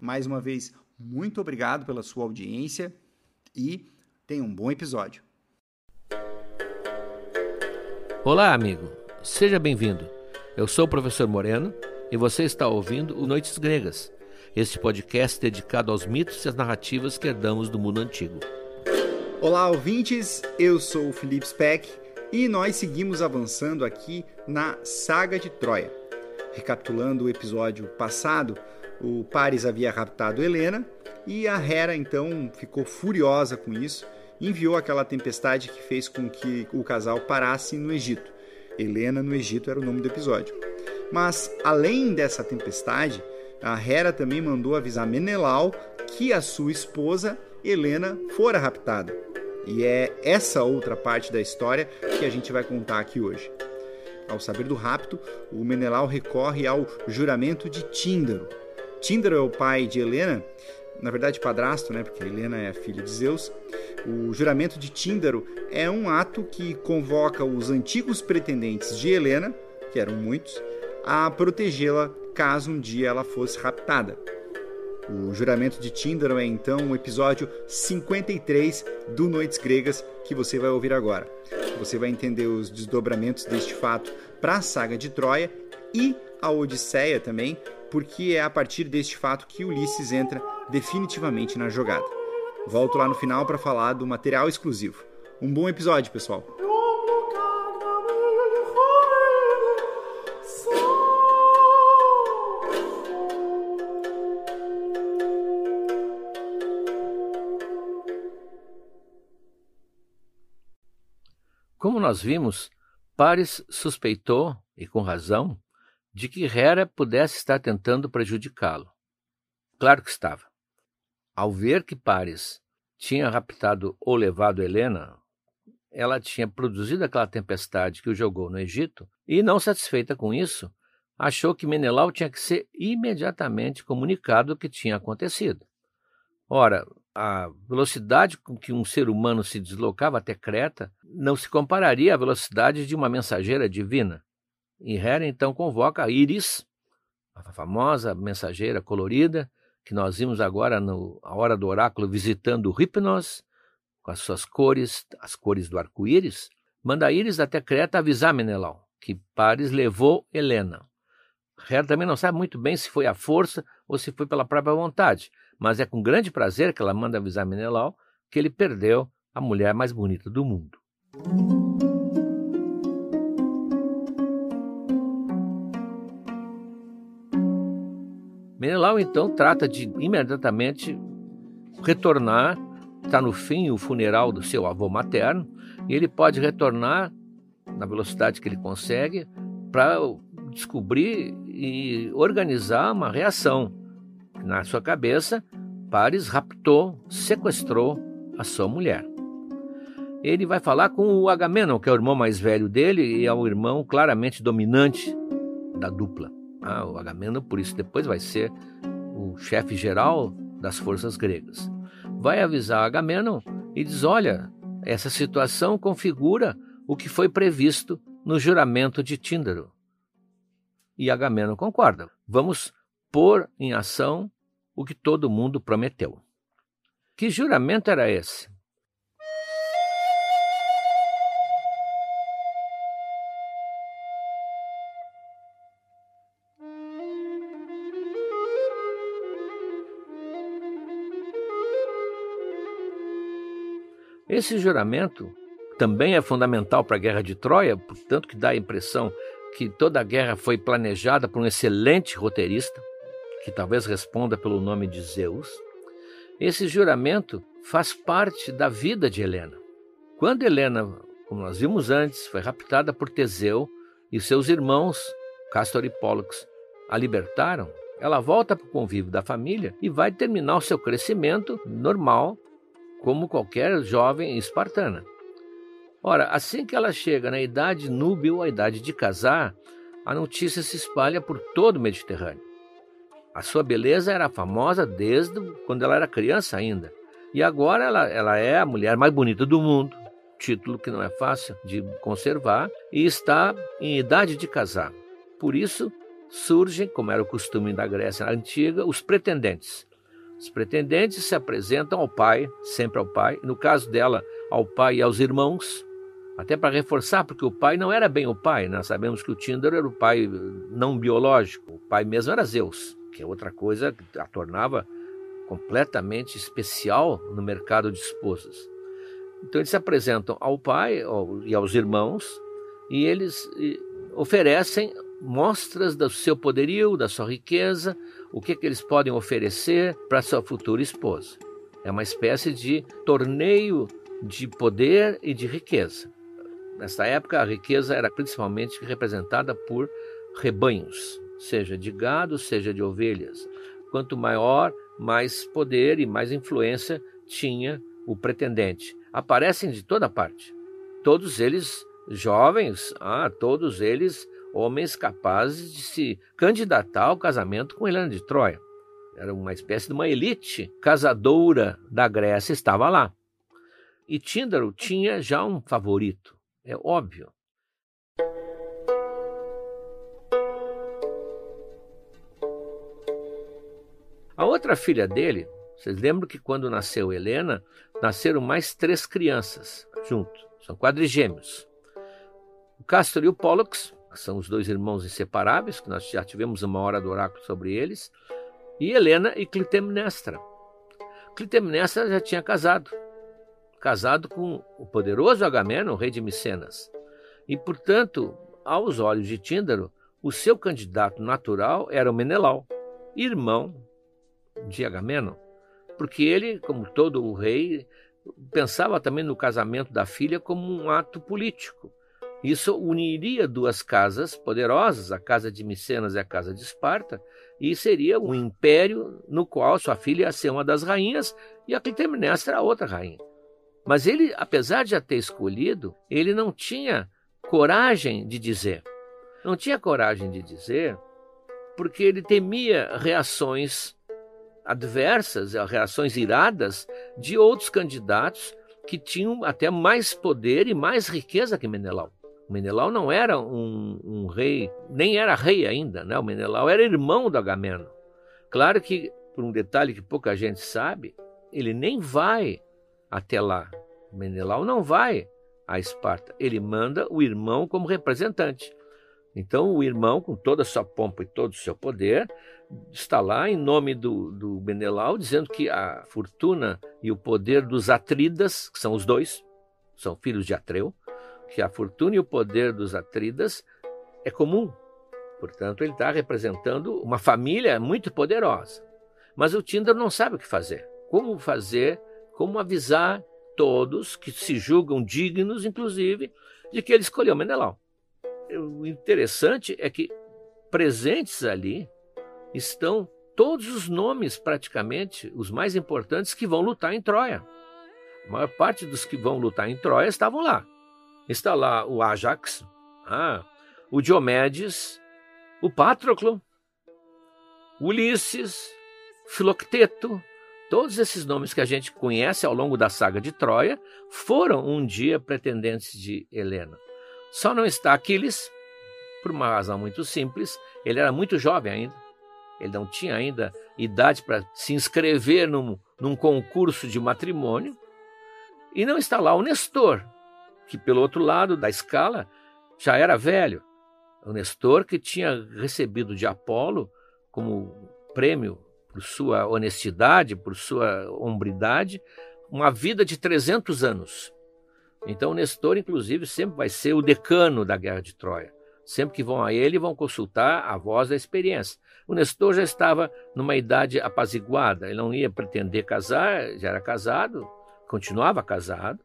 Mais uma vez, muito obrigado pela sua audiência e tenha um bom episódio. Olá, amigo. Seja bem-vindo. Eu sou o professor Moreno e você está ouvindo o Noites Gregas, este podcast dedicado aos mitos e às narrativas que herdamos do mundo antigo. Olá, ouvintes! Eu sou o Felipe Speck e nós seguimos avançando aqui na Saga de Troia. Recapitulando o episódio passado, o Paris havia raptado Helena e a Hera então ficou furiosa com isso e enviou aquela tempestade que fez com que o casal parasse no Egito. Helena no Egito era o nome do episódio. Mas, além dessa tempestade, a Hera também mandou avisar Menelau que a sua esposa, Helena, fora raptada. E é essa outra parte da história que a gente vai contar aqui hoje. Ao saber do rapto, o Menelau recorre ao juramento de Tíndaro. Tíndaro é o pai de Helena, na verdade padrasto, né, porque Helena é a filha de Zeus. O juramento de Tíndaro é um ato que convoca os antigos pretendentes de Helena, que eram muitos, a protegê-la caso um dia ela fosse raptada. O juramento de Tíndaro é então o episódio 53 do Noites Gregas que você vai ouvir agora. Você vai entender os desdobramentos deste fato para a saga de Troia e a Odisseia também, porque é a partir deste fato que Ulisses entra definitivamente na jogada. Volto lá no final para falar do material exclusivo. Um bom episódio, pessoal! Como nós vimos, Paris suspeitou, e com razão, de que Hera pudesse estar tentando prejudicá-lo. Claro que estava. Ao ver que Paris tinha raptado ou levado Helena, ela tinha produzido aquela tempestade que o jogou no Egito e, não satisfeita com isso, achou que Menelau tinha que ser imediatamente comunicado o que tinha acontecido. Ora, a velocidade com que um ser humano se deslocava até Creta não se compararia à velocidade de uma mensageira divina. E Hera então convoca Iris, a famosa mensageira colorida, que nós vimos agora no, a hora do oráculo visitando Hipnos, com as suas cores, as cores do arco-íris, manda Iris até Creta avisar Menelau que Paris levou Helena. Hera também não sabe muito bem se foi à força ou se foi pela própria vontade, mas é com grande prazer que ela manda avisar Menelau que ele perdeu a mulher mais bonita do mundo. Menelau então trata de imediatamente retornar está no fim o funeral do seu avô materno e ele pode retornar na velocidade que ele consegue para descobrir e organizar uma reação. Na sua cabeça, Paris raptou, sequestrou a sua mulher. Ele vai falar com o Agamenon, que é o irmão mais velho dele e é o irmão claramente dominante da dupla. Ah, o Agamenon, por isso, depois vai ser o chefe geral das forças gregas. Vai avisar Agamenon e diz: Olha, essa situação configura o que foi previsto no juramento de Tíndaro. E Agamenon concorda. Vamos pôr em ação o que todo mundo prometeu. Que juramento era esse? Esse juramento também é fundamental para a guerra de Troia, portanto que dá a impressão que toda a guerra foi planejada por um excelente roteirista, que talvez responda pelo nome de Zeus. Esse juramento faz parte da vida de Helena. Quando Helena, como nós vimos antes, foi raptada por Teseu e seus irmãos, Castor e Pólux, a libertaram, ela volta para o convívio da família e vai terminar o seu crescimento normal, como qualquer jovem espartana. Ora, assim que ela chega na idade núbil, a idade de casar, a notícia se espalha por todo o Mediterrâneo. A sua beleza era famosa desde quando ela era criança ainda. E agora ela, ela é a mulher mais bonita do mundo, título que não é fácil de conservar, e está em idade de casar. Por isso, surgem, como era o costume da Grécia antiga, os pretendentes. Os pretendentes se apresentam ao pai, sempre ao pai, no caso dela, ao pai e aos irmãos, até para reforçar, porque o pai não era bem o pai. Nós sabemos que o Tinder era o pai não biológico, o pai mesmo era Zeus, que é outra coisa que a tornava completamente especial no mercado de esposas. Então eles se apresentam ao pai e aos irmãos e eles oferecem mostras do seu poderio, da sua riqueza, o que, que eles podem oferecer para sua futura esposa. É uma espécie de torneio de poder e de riqueza. Nesta época, a riqueza era principalmente representada por rebanhos, seja de gado, seja de ovelhas. Quanto maior, mais poder e mais influência tinha o pretendente. Aparecem de toda parte. Todos eles jovens, ah, todos eles homens capazes de se candidatar ao casamento com Helena de Troia. Era uma espécie de uma elite casadora da Grécia, estava lá. E Tíndaro tinha já um favorito. É óbvio. A outra filha dele, vocês lembram que quando nasceu Helena, nasceram mais três crianças junto, são quadrigêmeos. O Castor e o Pollux, que são os dois irmãos inseparáveis, que nós já tivemos uma hora do oráculo sobre eles, e Helena e Clitemnestra. Clitemnestra já tinha casado, casado com o poderoso Agamenon, rei de Micenas. E, portanto, aos olhos de Tíndaro, o seu candidato natural era o Menelau, irmão de Agamenon, porque ele, como todo o rei, pensava também no casamento da filha como um ato político. Isso uniria duas casas poderosas, a casa de Micenas e a casa de Esparta, e seria um império no qual sua filha ia ser uma das rainhas e a Clitemnestra a outra rainha. Mas ele, apesar de já ter escolhido, ele não tinha coragem de dizer. Não tinha coragem de dizer porque ele temia reações adversas, reações iradas de outros candidatos que tinham até mais poder e mais riqueza que Menelau. O Menelau não era um, um rei, nem era rei ainda, né? O Menelau era irmão do Agamemnon. Claro que, por um detalhe que pouca gente sabe, ele nem vai até lá. Menelau não vai a Esparta, ele manda o irmão como representante. Então, o irmão, com toda a sua pompa e todo o seu poder, está lá em nome do, do Menelau, dizendo que a fortuna e o poder dos Atridas, que são os dois, são filhos de Atreu, que a fortuna e o poder dos Atridas é comum. Portanto, ele está representando uma família muito poderosa. Mas o Tinder não sabe o que fazer. Como fazer como avisar todos que se julgam dignos, inclusive, de que ele escolheu Menelau. O interessante é que presentes ali estão todos os nomes, praticamente, os mais importantes que vão lutar em Troia. A maior parte dos que vão lutar em Troia estavam lá. Está lá o Ajax, ah, o Diomedes, o Patroclo, Ulisses, Filocteto, todos esses nomes que a gente conhece ao longo da saga de Troia foram um dia pretendentes de Helena. Só não está Aquiles, por uma razão muito simples, ele era muito jovem ainda. Ele não tinha ainda idade para se inscrever num, num concurso de matrimônio. E não está lá o Nestor, que pelo outro lado da escala já era velho. O Nestor que tinha recebido de Apolo como prêmio por sua honestidade, por sua hombridade, uma vida de 300 anos. Então, Nestor, inclusive, sempre vai ser o decano da Guerra de Troia. Sempre que vão a ele, vão consultar a voz da experiência. O Nestor já estava numa idade apaziguada, ele não ia pretender casar, já era casado, continuava casado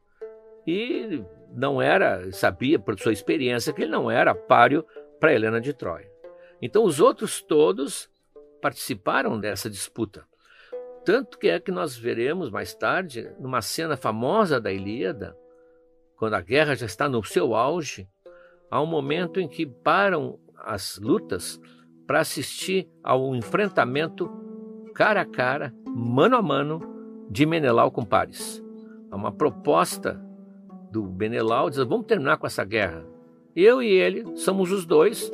e não era, sabia por sua experiência que ele não era páreo para Helena de Troia. Então os outros todos participaram dessa disputa. Tanto que é que nós veremos mais tarde, numa cena famosa da Ilíada, quando a guerra já está no seu auge, há um momento em que param as lutas para assistir ao enfrentamento cara a cara, mano a mano, de Menelau com Paris. Há uma proposta do Menelau diz: vamos terminar com essa guerra. Eu e ele somos os dois,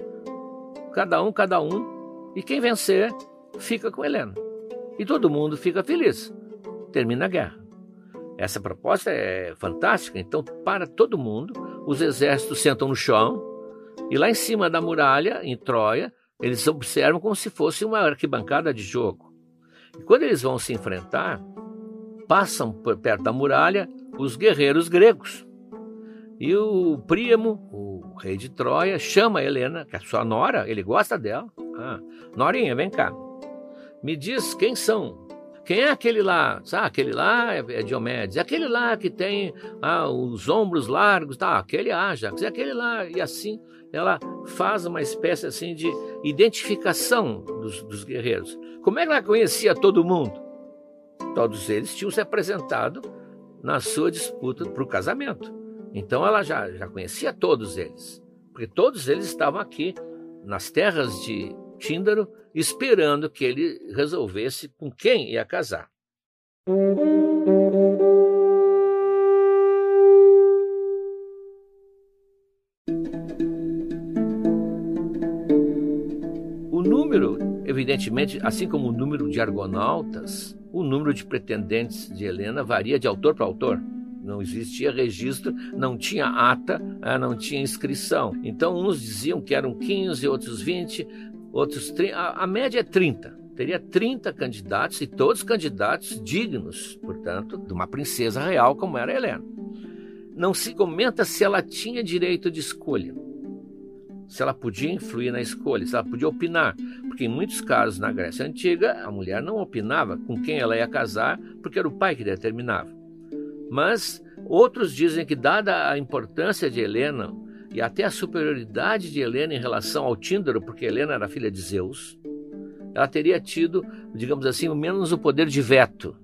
cada um, cada um, e quem vencer fica com Helena. E todo mundo fica feliz. Termina a guerra. Essa proposta é fantástica, então, para todo mundo, os exércitos sentam no chão e lá em cima da muralha, em Troia, eles observam como se fosse uma arquibancada de jogo. E quando eles vão se enfrentar, passam por perto da muralha os guerreiros gregos. E o Príamo, o rei de Troia, chama a Helena, que é sua nora, ele gosta dela. Ah, Norinha, vem cá. Me diz quem são. Quem é aquele lá? Ah, aquele lá é, é Diomedes. Aquele lá que tem ah, os ombros largos, tá? Aquele Ajax. É aquele lá. E assim ela faz uma espécie assim de identificação dos, dos guerreiros. Como é que ela conhecia todo mundo? Todos eles tinham se apresentado na sua disputa para o casamento. Então ela já, já conhecia todos eles, porque todos eles estavam aqui nas terras de Tíndaro esperando que ele resolvesse com quem ia casar. O número, evidentemente, assim como o número de argonautas, o número de pretendentes de Helena varia de autor para autor não existia registro, não tinha ata, eh, não tinha inscrição. Então, uns diziam que eram 15, outros 20, outros 30. A, média é 30. Teria 30 candidatos e todos candidatos dignos, portanto, de uma princesa real como era Helena. Não se comenta se ela tinha direito de escolha, se ela podia influir na escolha, se ela podia opinar, porque em muitos casos na Grécia Antiga a mulher não opinava com quem ela ia casar, porque era o pai que determinava. Mas outros dizem que, dada a importância de Helena e até a superioridade de Helena em relação ao Tíndaro, porque Helena era filha de Zeus, ela teria tido, digamos assim, menos o poder de veto.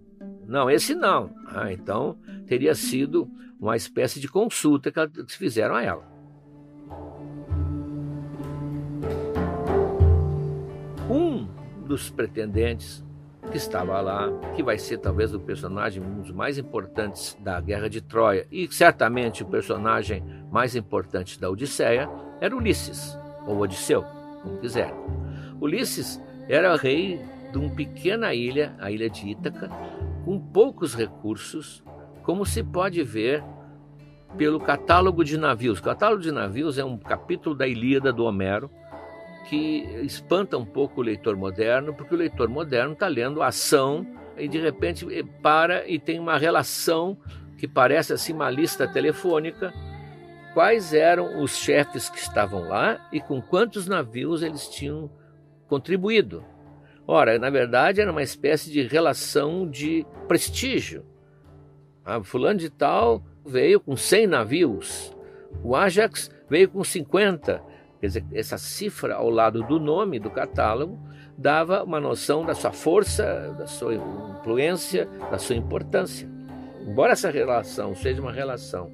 Não, esse não. Ah, então teria sido uma espécie de consulta que, que fizeram a ela. Um dos pretendentes que estava lá, que vai ser talvez o personagem um dos mais importantes da Guerra de Troia e certamente o personagem mais importante da Odisseia, era Ulisses, ou Odisseu, como quiser. Ulisses era rei de uma pequena ilha, a ilha de Ítaca, com poucos recursos, como se pode ver pelo catálogo de navios. O catálogo de navios é um capítulo da Ilíada do Homero, que espanta um pouco o leitor moderno, porque o leitor moderno está lendo ação e de repente para e tem uma relação que parece assim uma lista telefônica. Quais eram os chefes que estavam lá e com quantos navios eles tinham contribuído? Ora, na verdade, era uma espécie de relação de prestígio. Ah, fulano de tal veio com 100 navios. O Ajax veio com 50. Quer dizer, essa cifra ao lado do nome do catálogo dava uma noção da sua força, da sua influência, da sua importância. Embora essa relação seja uma relação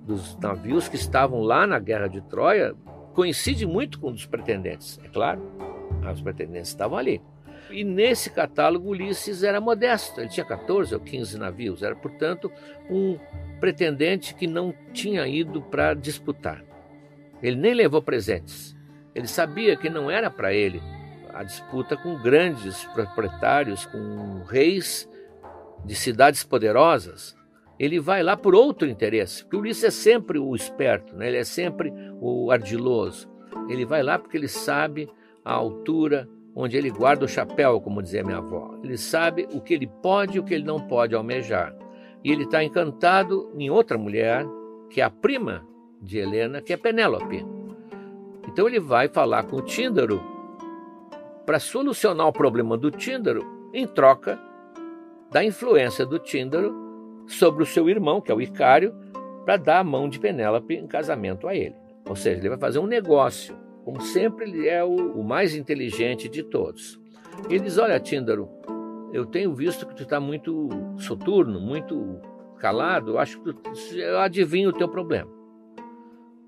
dos navios que estavam lá na Guerra de Troia, coincide muito com os pretendentes, é claro. Os pretendentes estavam ali. E nesse catálogo Ulisses era modesto, ele tinha 14 ou 15 navios, era, portanto, um pretendente que não tinha ido para disputar. Ele nem levou presentes. Ele sabia que não era para ele a disputa com grandes proprietários, com reis de cidades poderosas. Ele vai lá por outro interesse, porque Ulisses é sempre o esperto, né? ele é sempre o ardiloso. Ele vai lá porque ele sabe a altura onde ele guarda o chapéu, como dizia minha avó. Ele sabe o que ele pode e o que ele não pode almejar. E ele está encantado em outra mulher, que é a prima de Helena, que é Penélope. Então ele vai falar com o Tíndaro para solucionar o problema do Tíndaro em troca da influência do Tíndaro sobre o seu irmão, que é o Icário, para dar a mão de Penélope em casamento a ele. Ou seja, ele vai fazer um negócio. Como sempre, ele é o, o mais inteligente de todos. Ele diz: Olha, Tíndaro, eu tenho visto que tu está muito soturno, muito calado. Eu acho que tu, eu adivinho o teu problema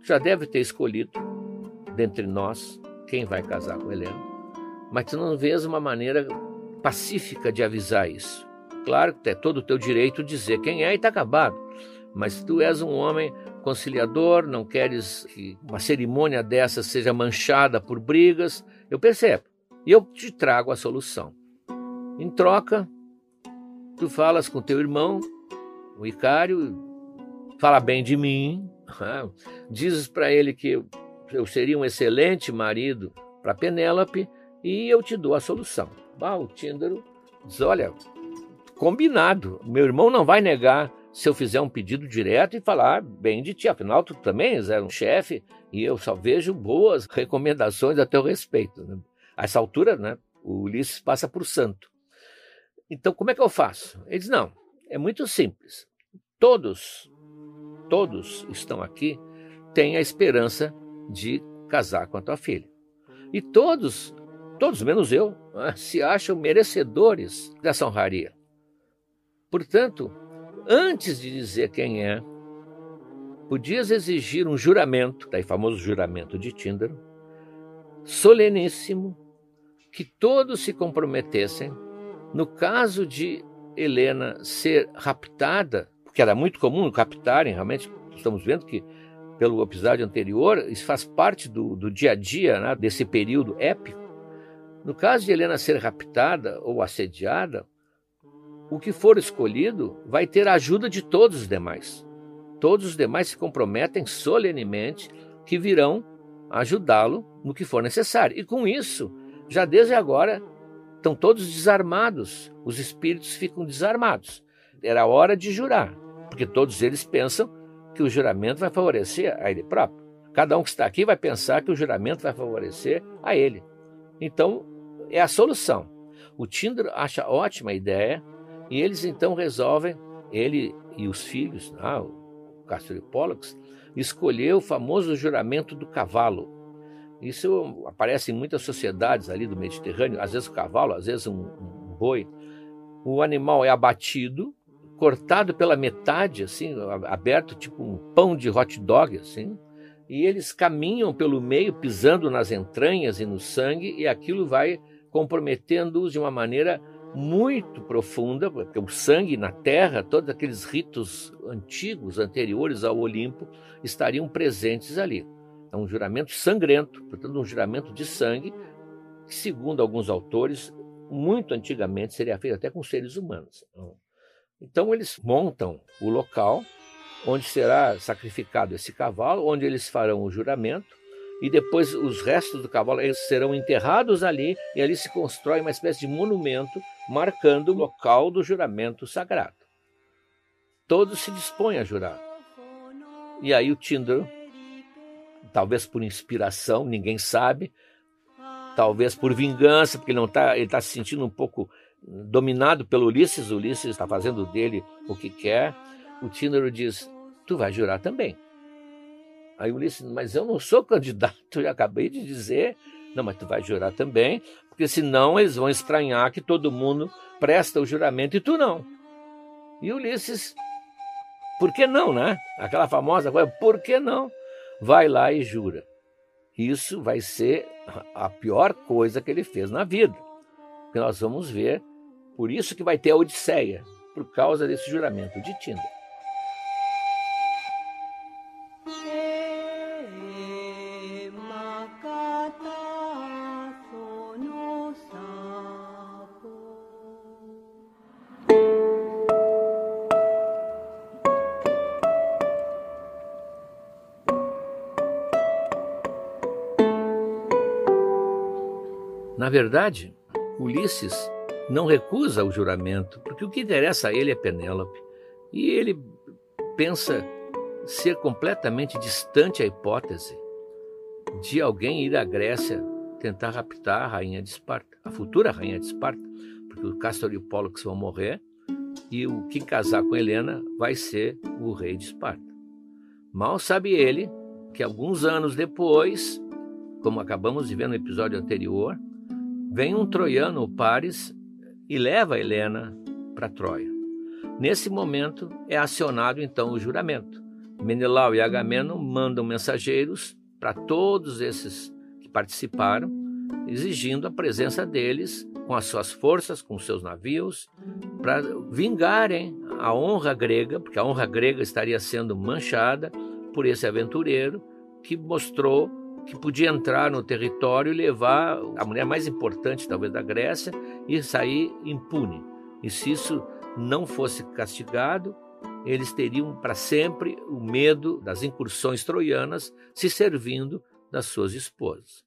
já deve ter escolhido dentre nós quem vai casar com Helena, mas tu não vês uma maneira pacífica de avisar isso. Claro que é todo o teu direito dizer quem é e está acabado, mas tu és um homem conciliador, não queres que uma cerimônia dessa seja manchada por brigas, eu percebo. E eu te trago a solução. Em troca, tu falas com teu irmão, o Icário, fala bem de mim? Dizes para ele que eu seria um excelente marido para Penélope e eu te dou a solução. Ah, o Tíndaro diz: Olha, combinado, meu irmão não vai negar se eu fizer um pedido direto e falar bem de ti. Afinal, tu também és um chefe e eu só vejo boas recomendações a teu respeito. A essa altura, né, o Ulisses passa por santo. Então, como é que eu faço? Ele diz: Não, é muito simples. Todos todos estão aqui têm a esperança de casar com a tua filha. E todos, todos menos eu, né, se acham merecedores dessa honraria. Portanto, antes de dizer quem é, podias exigir um juramento, daí famoso juramento de Tíndaro, soleníssimo, que todos se comprometessem, no caso de Helena ser raptada que era muito comum captarem, realmente estamos vendo que pelo episódio anterior, isso faz parte do, do dia a dia né, desse período épico. No caso de Helena ser raptada ou assediada, o que for escolhido vai ter a ajuda de todos os demais. Todos os demais se comprometem solenemente que virão ajudá-lo no que for necessário. E com isso, já desde agora, estão todos desarmados, os espíritos ficam desarmados. Era hora de jurar porque todos eles pensam que o juramento vai favorecer a ele próprio. Cada um que está aqui vai pensar que o juramento vai favorecer a ele. Então, é a solução. O Tinder acha ótima a ideia e eles então resolvem, ele e os filhos, ah, o Castro e Pollux, escolher o famoso juramento do cavalo. Isso aparece em muitas sociedades ali do Mediterrâneo, às vezes o cavalo, às vezes um, um boi. O animal é abatido cortado pela metade, assim, aberto tipo um pão de hot dog, assim, e eles caminham pelo meio, pisando nas entranhas e no sangue, e aquilo vai comprometendo-os de uma maneira muito profunda, porque o sangue na terra, todos aqueles ritos antigos, anteriores ao Olimpo, estariam presentes ali. É um juramento sangrento, portanto, um juramento de sangue, que, segundo alguns autores, muito antigamente seria feito até com seres humanos. Então eles montam o local onde será sacrificado esse cavalo, onde eles farão o juramento, e depois os restos do cavalo eles serão enterrados ali, e ali se constrói uma espécie de monumento marcando o local do juramento sagrado. Todos se dispõem a jurar. E aí o Tíndaro, talvez por inspiração, ninguém sabe, talvez por vingança, porque ele está tá se sentindo um pouco dominado pelo Ulisses, Ulisses está fazendo dele o que quer, o Tíndaro diz: Tu vai jurar também. Aí Ulisses, mas eu não sou candidato, eu acabei de dizer. Não, mas tu vai jurar também, porque senão eles vão estranhar que todo mundo presta o juramento e tu não. E Ulisses, por que não, né? Aquela famosa coisa, por que não? Vai lá e jura. Isso vai ser a pior coisa que ele fez na vida. Porque nós vamos ver, por isso que vai ter a Odisseia, por causa desse juramento de Tinder. Na verdade, Ulisses não recusa o juramento, porque o que interessa a ele é Penélope. E ele pensa ser completamente distante a hipótese de alguém ir à Grécia tentar raptar a rainha de Esparta, a futura rainha de Esparta, porque o Castor e o Pólux vão morrer e o que casar com Helena vai ser o rei de Esparta. Mal sabe ele que alguns anos depois, como acabamos de ver no episódio anterior, Vem um troiano, Paris, e leva Helena para Troia. Nesse momento é acionado então o juramento. Menelau e Agamemnon mandam mensageiros para todos esses que participaram, exigindo a presença deles com as suas forças, com seus navios, para vingarem a honra grega, porque a honra grega estaria sendo manchada por esse aventureiro que mostrou que podia entrar no território e levar a mulher mais importante, talvez, da Grécia e sair impune. E se isso não fosse castigado, eles teriam para sempre o medo das incursões troianas se servindo das suas esposas.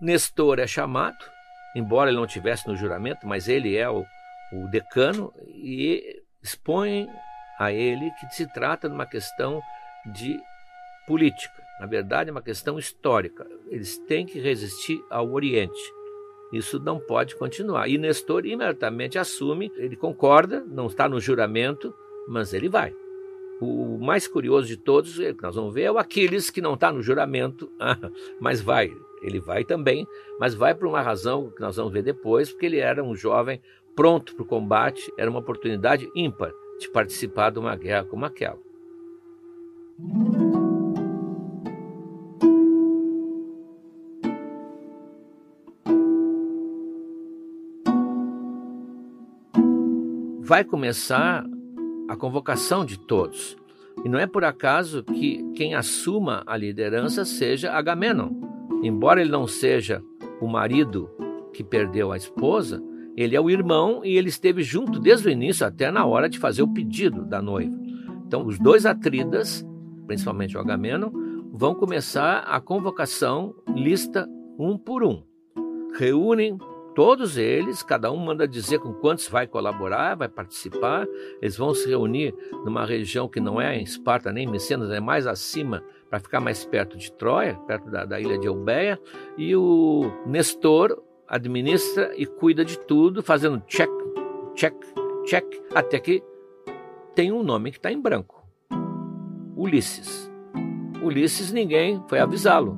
Nestor é chamado, embora ele não tivesse no juramento, mas ele é o, o decano e expõem a ele que se trata de uma questão de política. Na verdade, é uma questão histórica. Eles têm que resistir ao Oriente. Isso não pode continuar. E Nestor imediatamente assume, ele concorda, não está no juramento, mas ele vai. O mais curioso de todos, é que nós vamos ver, é o Aquiles, que não está no juramento, mas vai. Ele vai também, mas vai por uma razão que nós vamos ver depois, porque ele era um jovem pronto para o combate, era uma oportunidade ímpar de participar de uma guerra como aquela. Vai começar a convocação de todos. E não é por acaso que quem assuma a liderança seja Agamenon. Embora ele não seja o marido que perdeu a esposa, ele é o irmão e ele esteve junto desde o início até na hora de fazer o pedido da noiva. Então, os dois atridas, principalmente o Agamemnon, vão começar a convocação lista um por um. Reúnem todos eles, cada um manda dizer com quantos vai colaborar, vai participar. Eles vão se reunir numa região que não é em Esparta nem em Mecenas, é mais acima, para ficar mais perto de Troia, perto da, da ilha de Eubeia. E o Nestor administra e cuida de tudo, fazendo check, check, check, até que tem um nome que está em branco: Ulisses. Ulisses, ninguém foi avisá-lo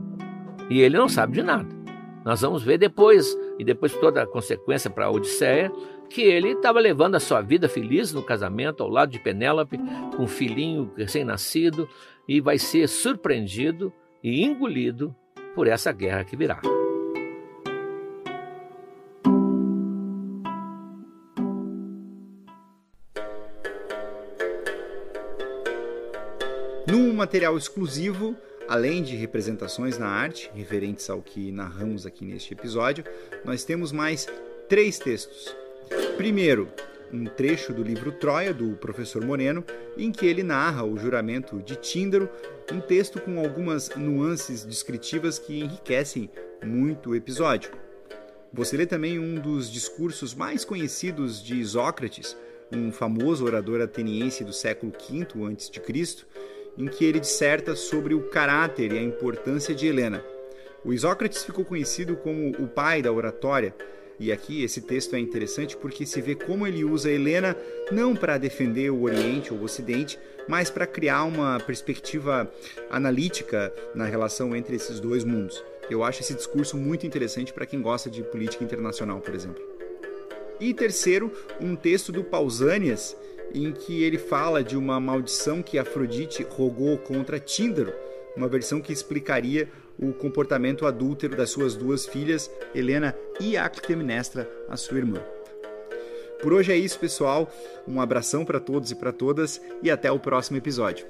e ele não sabe de nada. Nós vamos ver depois, e depois toda a consequência para a Odisseia, que ele estava levando a sua vida feliz no casamento ao lado de Penélope, com um filhinho recém-nascido, e vai ser surpreendido e engolido por essa guerra que virá. material exclusivo, além de representações na arte, referentes ao que narramos aqui neste episódio, nós temos mais três textos. Primeiro, um trecho do livro Troia, do professor Moreno, em que ele narra o juramento de Tíndaro, um texto com algumas nuances descritivas que enriquecem muito o episódio. Você lê também um dos discursos mais conhecidos de Isócrates, um famoso orador ateniense do século V a.C., em que ele disserta sobre o caráter e a importância de Helena. O Isócrates ficou conhecido como o pai da oratória, E aqui esse texto é interessante porque se vê como ele usa Helena não para defender o Oriente ou o Ocidente, mas para criar uma perspectiva analítica na relação entre esses dois mundos. Eu acho esse discurso muito interessante para quem gosta de política internacional, por exemplo. E terceiro, um texto do Pausanias, em que ele fala de uma maldição que Afrodite rogou contra Tíndaro, uma versão que explicaria o comportamento adúltero das suas duas filhas, Helena e a Clitemnestra, a sua irmã. Por hoje é isso, pessoal. Um abração para todos e para todas e até o próximo episódio.